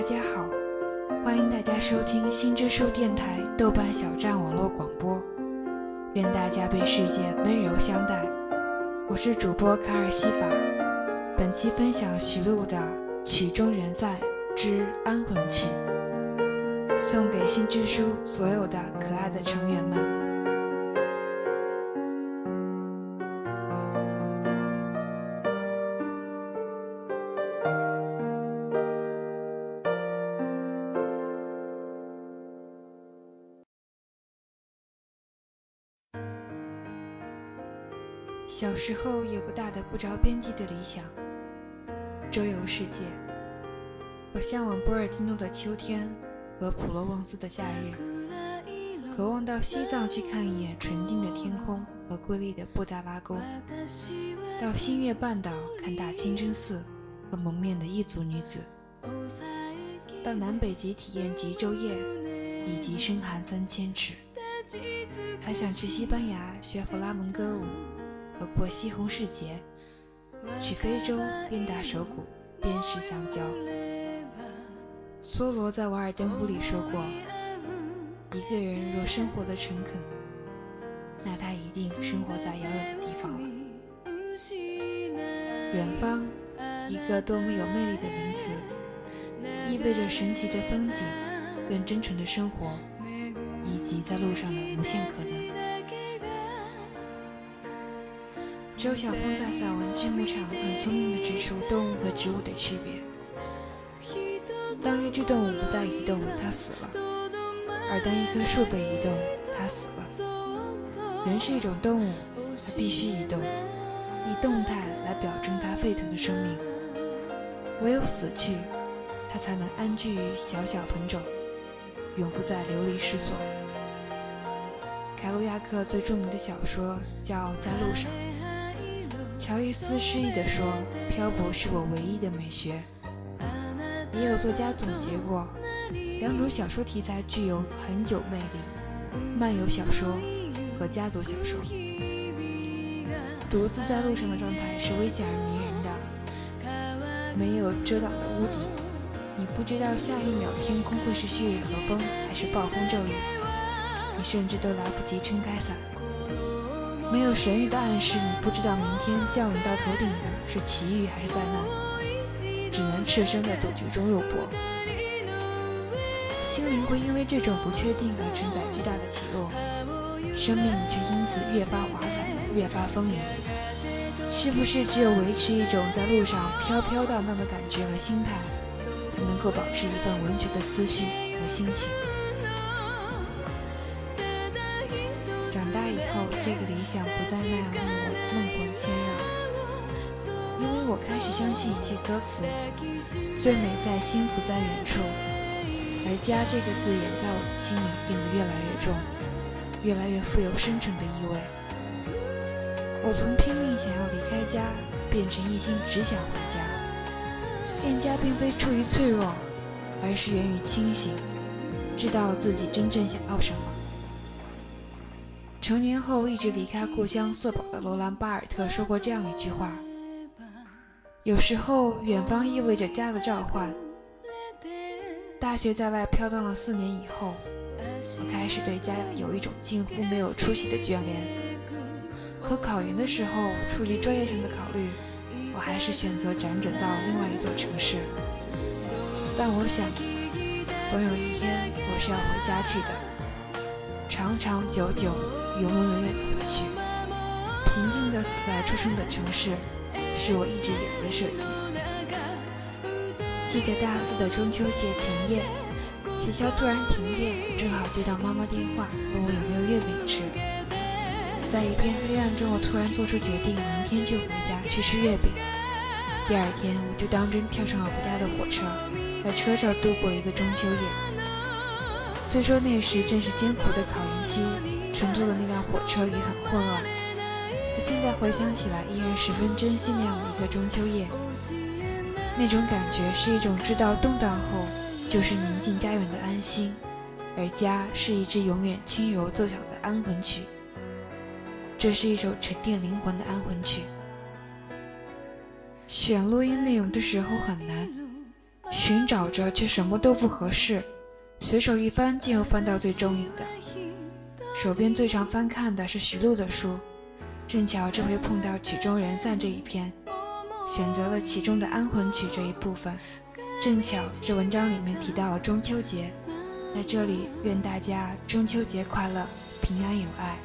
大家好，欢迎大家收听新之书电台豆瓣小站网络广播。愿大家被世界温柔相待。我是主播卡尔西法，本期分享徐璐的《曲终人散之安魂曲》，送给新之书所有的可爱的成员们。小时候有个大的不着边际的理想，周游世界。我向往波尔基诺的秋天和普罗旺斯的夏日，渴望到西藏去看一眼纯净的天空和瑰丽的布达拉宫，到新月半岛看大清真寺和蒙面的异族女子，到南北极体验极昼夜以及深寒三千尺，还想去西班牙学弗拉门戈舞。过西红柿节，去非洲边打手鼓边吃香蕉。梭罗在《瓦尔登湖》里说过：“一个人若生活的诚恳，那他一定生活在遥远的地方了。”远方，一个多么有魅力的名词，意味着神奇的风景、更真诚的生活，以及在路上的无限可能。周晓峰在散文剧目上很聪明地指出动物和植物的区别。当一只动物不再移动，它死了；而当一棵树被移动，它死了。人是一种动物，它必须移动，以动态来表征它沸腾的生命。唯有死去，它才能安居于小小坟冢，永不再流离失所。凯鲁亚克最著名的小说叫《在路上》。乔伊斯诗意地说：“漂泊是我唯一的美学。”也有作家总结过，两种小说题材具有很久魅力：漫游小说和家族小说。独自在路上的状态是危险而迷人的，没有遮挡的屋顶，你不知道下一秒天空会是旭日和风还是暴风骤雨，你甚至都来不及撑开伞。没有神谕的暗示，你不知道明天降临到头顶的是奇遇还是灾难，只能赤身的赌局中肉搏。心灵会因为这种不确定而承载巨大的起落，生命却因此越发华彩，越发丰盈。是不是只有维持一种在路上飘飘荡荡的感觉和心态，才能够保持一份文学的思绪和心情？这个理想不再那样令我梦魂牵绕，因为我开始相信一句歌词：“最美在心不在远处。”而“家”这个字眼在我的心里变得越来越重，越来越富有深沉的意味。我从拼命想要离开家，变成一心只想回家。恋家并非出于脆弱，而是源于清醒，知道自己真正想要什么。成年后一直离开故乡色宝的罗兰·巴尔特说过这样一句话：“有时候，远方意味着家的召唤。”大学在外飘荡了四年以后，我开始对家有一种近乎没有出息的眷恋。可考研的时候，出于专业上的考虑，我还是选择辗转到另外一座城市。但我想，总有一天我是要回家去的，长长久久。永永远远的回去，平静的死在出生的城市，是我一直以来的设计。记得大四的中秋节前夜，学校突然停电，正好接到妈妈电话，问我有没有月饼吃。在一片黑暗中，我突然做出决定，明天就回家去吃月饼。第二天，我就当真跳上了回家的火车，在车上度过了一个中秋夜。虽说那时正是艰苦的考研期。乘坐的那辆火车也很混乱，可现在回想起来，依然十分珍惜那样的一个中秋夜。那种感觉是一种知道动荡后就是宁静家园的安心，而家是一支永远轻柔奏响的安魂曲。这是一首沉淀灵魂的安魂曲。选录音内容的时候很难，寻找着却什么都不合适，随手一翻，竟又翻到最中意的。手边最常翻看的是徐璐的书，正巧这回碰到曲终人散这一篇，选择了其中的安魂曲这一部分。正巧这文章里面提到了中秋节，在这里愿大家中秋节快乐，平安有爱。